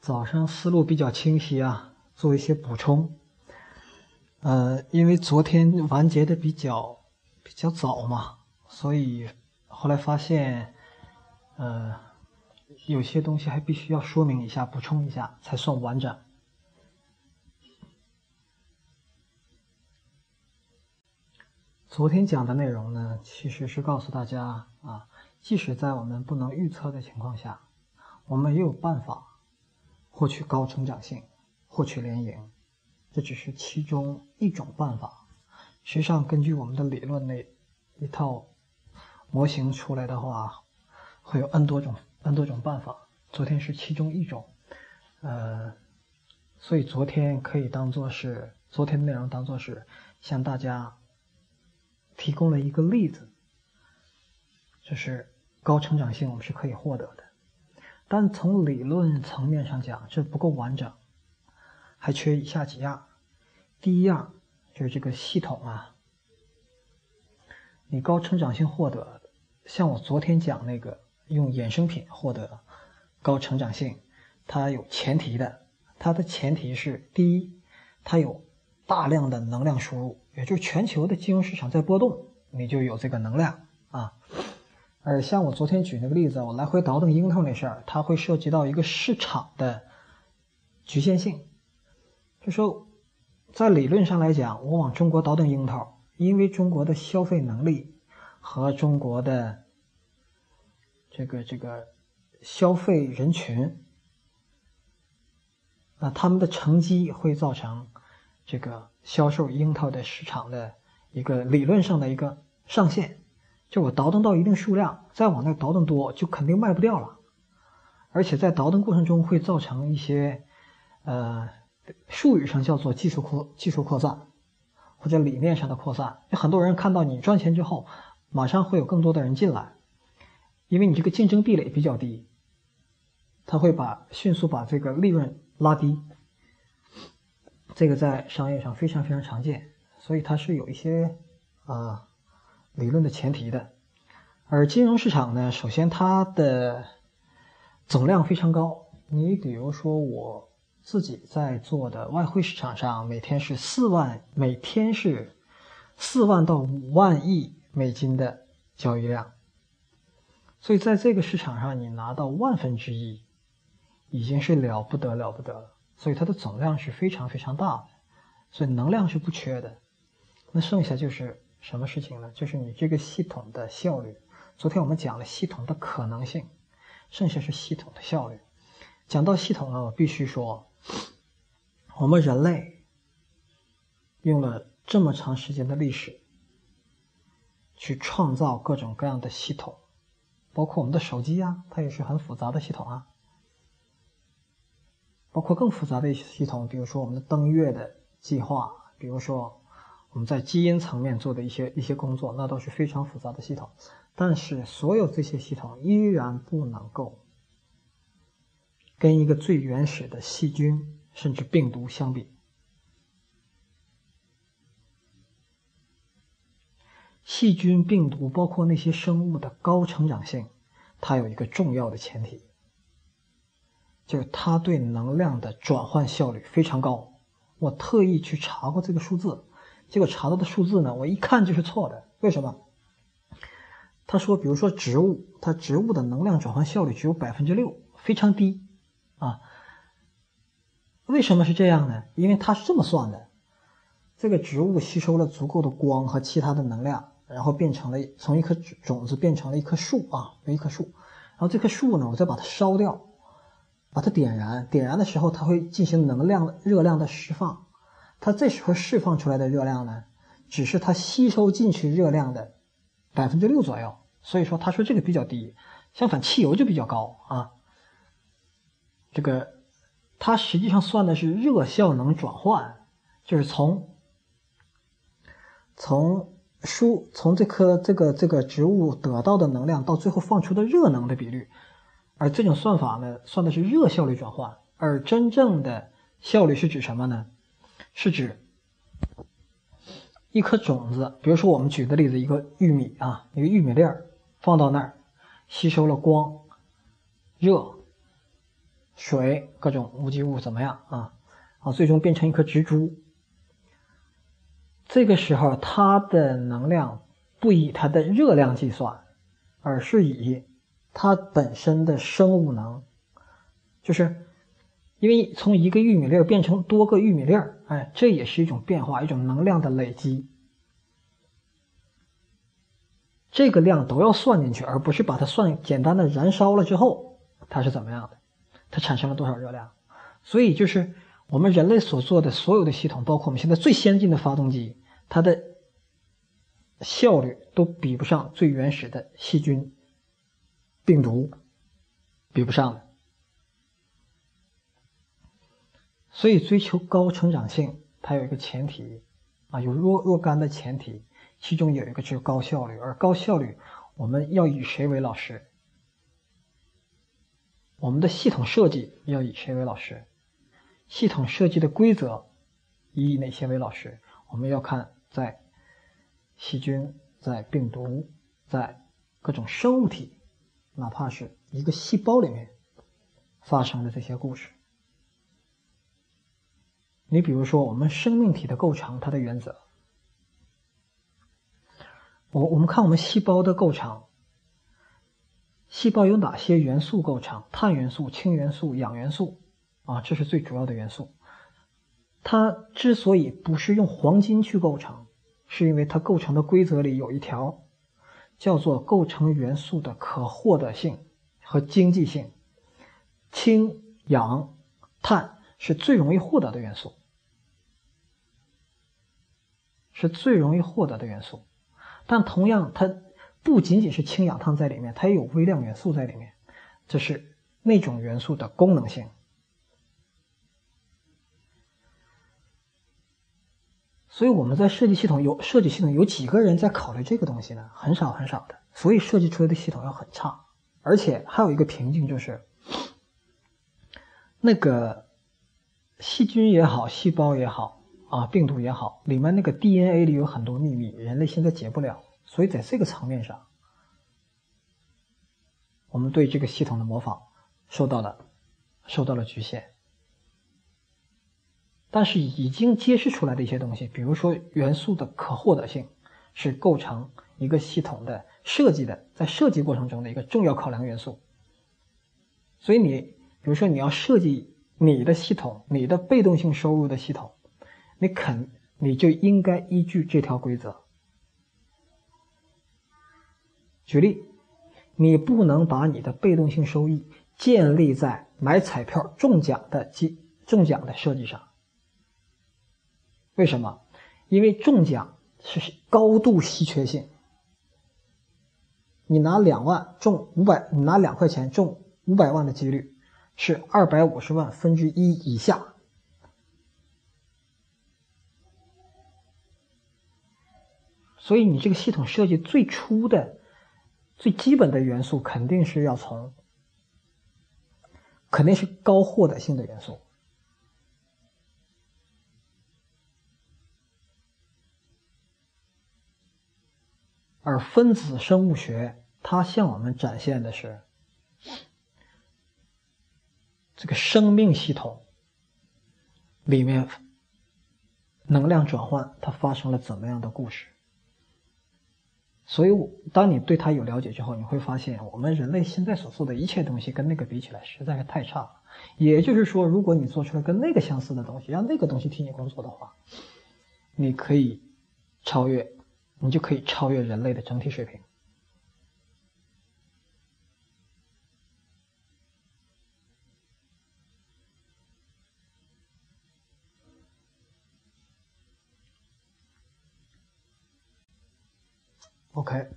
早上思路比较清晰啊，做一些补充。呃，因为昨天完结的比较比较早嘛，所以后来发现，呃，有些东西还必须要说明一下、补充一下，才算完整。昨天讲的内容呢，其实是告诉大家啊，即使在我们不能预测的情况下，我们也有办法获取高成长性、获取连赢。这只是其中一种办法。实际上，根据我们的理论那一套模型出来的话，会有 n 多种 n 多种办法。昨天是其中一种，呃，所以昨天可以当做是昨天的内容，当做是向大家提供了一个例子，就是高成长性我们是可以获得的，但从理论层面上讲，这不够完整。还缺以下几样，第一样就是这个系统啊，你高成长性获得，像我昨天讲那个用衍生品获得高成长性，它有前提的，它的前提是第一，它有大量的能量输入，也就是全球的金融市场在波动，你就有这个能量而像我昨天举那个例子，我来回倒腾樱桃那事儿，它会涉及到一个市场的局限性。就说，在理论上来讲，我往中国倒腾樱桃，因为中国的消费能力和中国的这个这个消费人群，那他们的成绩会造成这个销售樱桃的市场的一个理论上的一个上限。就我倒腾到一定数量，再往那倒腾多，就肯定卖不掉了。而且在倒腾过程中会造成一些呃。术语上叫做技术扩技术扩散，或者理念上的扩散。有很多人看到你赚钱之后，马上会有更多的人进来，因为你这个竞争壁垒比较低，他会把迅速把这个利润拉低。这个在商业上非常非常常见，所以它是有一些啊理论的前提的。而金融市场呢，首先它的总量非常高。你比如说我。自己在做的外汇市场上，每天是四万，每天是四万到五万亿美金的交易量，所以在这个市场上，你拿到万分之一，已经是了不得了不得了。所以它的总量是非常非常大的，所以能量是不缺的。那剩下就是什么事情呢？就是你这个系统的效率。昨天我们讲了系统的可能性，剩下是系统的效率。讲到系统了，我必须说。我们人类用了这么长时间的历史，去创造各种各样的系统，包括我们的手机啊，它也是很复杂的系统啊。包括更复杂的一些系统，比如说我们的登月的计划，比如说我们在基因层面做的一些一些工作，那都是非常复杂的系统。但是所有这些系统依然不能够。跟一个最原始的细菌甚至病毒相比，细菌、病毒包括那些生物的高成长性，它有一个重要的前提，就是它对能量的转换效率非常高。我特意去查过这个数字，结果查到的数字呢，我一看就是错的。为什么？他说，比如说植物，它植物的能量转换效率只有百分之六，非常低。啊，为什么是这样呢？因为它是这么算的：这个植物吸收了足够的光和其他的能量，然后变成了从一颗种子变成了一棵树啊，一棵树。然后这棵树呢，我再把它烧掉，把它点燃。点燃的时候，它会进行能量热量的释放。它这时候释放出来的热量呢，只是它吸收进去热量的百分之六左右。所以说，他说这个比较低。相反，汽油就比较高啊。这个，它实际上算的是热效能转换，就是从从输从这棵这个这个植物得到的能量到最后放出的热能的比率，而这种算法呢，算的是热效率转换，而真正的效率是指什么呢？是指一颗种子，比如说我们举的例子，一个玉米啊，一个玉米粒儿放到那儿，吸收了光、热。水各种无机物怎么样啊？啊，最终变成一颗植株。这个时候，它的能量不以它的热量计算，而是以它本身的生物能，就是因为从一个玉米粒儿变成多个玉米粒儿，哎，这也是一种变化，一种能量的累积。这个量都要算进去，而不是把它算简单的燃烧了之后它是怎么样的，它产生了多少热量。所以就是我们人类所做的所有的系统，包括我们现在最先进的发动机，它的效率都比不上最原始的细菌、病毒，比不上的。所以追求高成长性，它有一个前提啊，有若若干的前提。其中有一个就是高效率，而高效率我们要以谁为老师？我们的系统设计要以谁为老师？系统设计的规则以哪些为老师？我们要看在细菌、在病毒、在各种生物体，哪怕是一个细胞里面发生的这些故事。你比如说，我们生命体的构成，它的原则。我我们看我们细胞的构成，细胞有哪些元素构成？碳元素、氢元素、氧元素，啊，这是最主要的元素。它之所以不是用黄金去构成，是因为它构成的规则里有一条，叫做构成元素的可获得性和经济性。氢、氧、碳是最容易获得的元素，是最容易获得的元素。但同样，它不仅仅是氢氧碳在里面，它也有微量元素在里面，这是那种元素的功能性。所以我们在设计系统有设计系统有几个人在考虑这个东西呢？很少很少的，所以设计出来的系统要很差。而且还有一个瓶颈就是，那个细菌也好，细胞也好。啊，病毒也好，里面那个 DNA 里有很多秘密，人类现在解不了，所以在这个层面上，我们对这个系统的模仿受到了受到了局限。但是已经揭示出来的一些东西，比如说元素的可获得性，是构成一个系统的设计的，在设计过程中的一个重要考量元素。所以你，比如说你要设计你的系统，你的被动性收入的系统。你肯，你就应该依据这条规则。举例，你不能把你的被动性收益建立在买彩票中奖的机中奖的设计上。为什么？因为中奖是高度稀缺性。你拿两万中五百，你拿两块钱中五百万的几率是二百五十万分之一以下。所以你这个系统设计最初的、最基本的元素肯定是要从，肯定是高获得性的元素，而分子生物学它向我们展现的是这个生命系统里面能量转换它发生了怎么样的故事。所以，当你对它有了解之后，你会发现，我们人类现在所做的一切东西跟那个比起来，实在是太差了。也就是说，如果你做出了跟那个相似的东西，让那个东西替你工作的话，你可以超越，你就可以超越人类的整体水平。OK，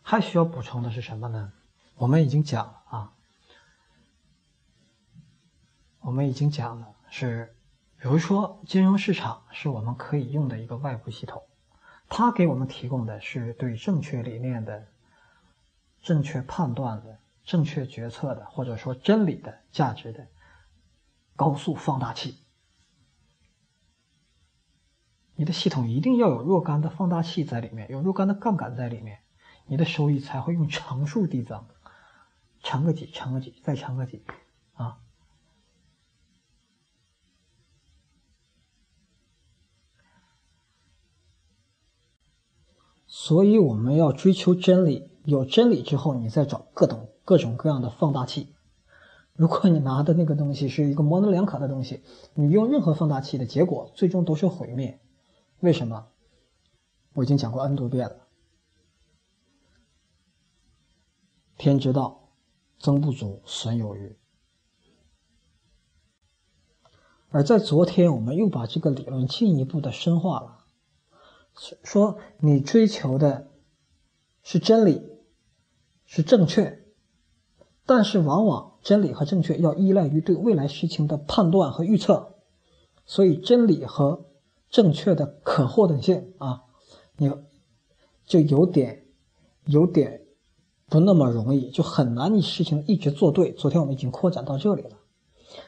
还需要补充的是什么呢？我们已经讲了啊，我们已经讲了是，比如说金融市场是我们可以用的一个外部系统，它给我们提供的是对正确理念的、正确判断的、正确决策的，或者说真理的价值的高速放大器。你的系统一定要有若干的放大器在里面，有若干的杠杆在里面，你的收益才会用常数递增，乘个几乘个几再乘个几。啊。所以我们要追求真理，有真理之后你再找各种各种各样的放大器。如果你拿的那个东西是一个模棱两可的东西，你用任何放大器的结果最终都是毁灭。为什么？我已经讲过 n 多遍了。天之道，增不足，损有余。而在昨天，我们又把这个理论进一步的深化了，说你追求的是真理，是正确，但是往往真理和正确要依赖于对未来事情的判断和预测，所以真理和正确的可获等性啊，你就有点有点不那么容易，就很难你事情一直做对。昨天我们已经扩展到这里了。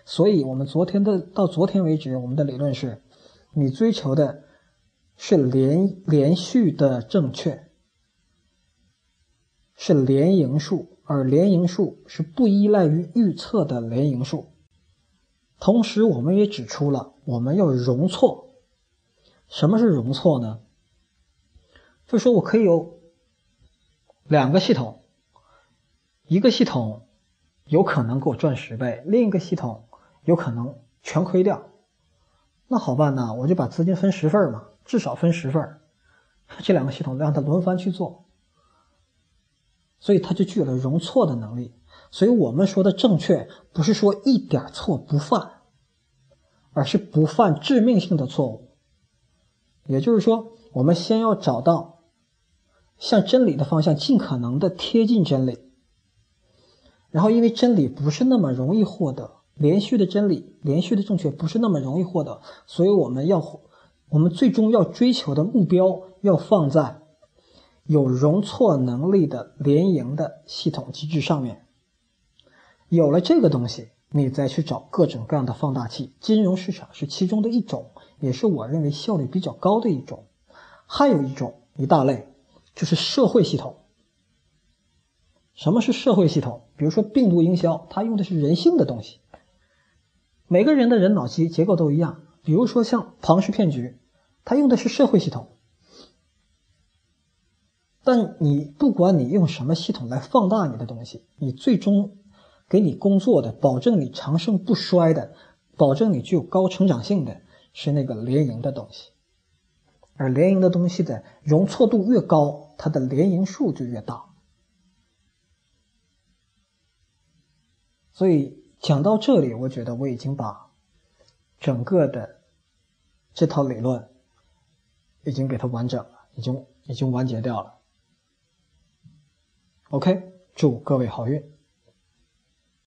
所以，我们昨天的到昨天为止，我们的理论是：你追求的是连连续的正确，是连赢数，而连赢数是不依赖于预测的连赢数。同时，我们也指出了我们要容错。什么是容错呢？就说我可以有两个系统，一个系统。有可能给我赚十倍，另一个系统有可能全亏掉，那好办呢？我就把资金分十份嘛，至少分十份这两个系统让它轮番去做，所以它就具有了容错的能力。所以我们说的正确，不是说一点错不犯，而是不犯致命性的错误。也就是说，我们先要找到向真理的方向，尽可能的贴近真理。然后，因为真理不是那么容易获得，连续的真理、连续的正确不是那么容易获得，所以我们要，我们最终要追求的目标要放在有容错能力的联营的系统机制上面。有了这个东西，你再去找各种各样的放大器，金融市场是其中的一种，也是我认为效率比较高的一种。还有一种一大类，就是社会系统。什么是社会系统？比如说病毒营销，它用的是人性的东西。每个人的人脑机结构都一样。比如说像庞氏骗局，它用的是社会系统。但你不管你用什么系统来放大你的东西，你最终给你工作的、保证你长盛不衰的、保证你具有高成长性的是那个联营的东西。而联营的东西的容错度越高，它的联营数就越大。所以讲到这里，我觉得我已经把整个的这套理论已经给它完整了，已经已经完结掉了。OK，祝各位好运。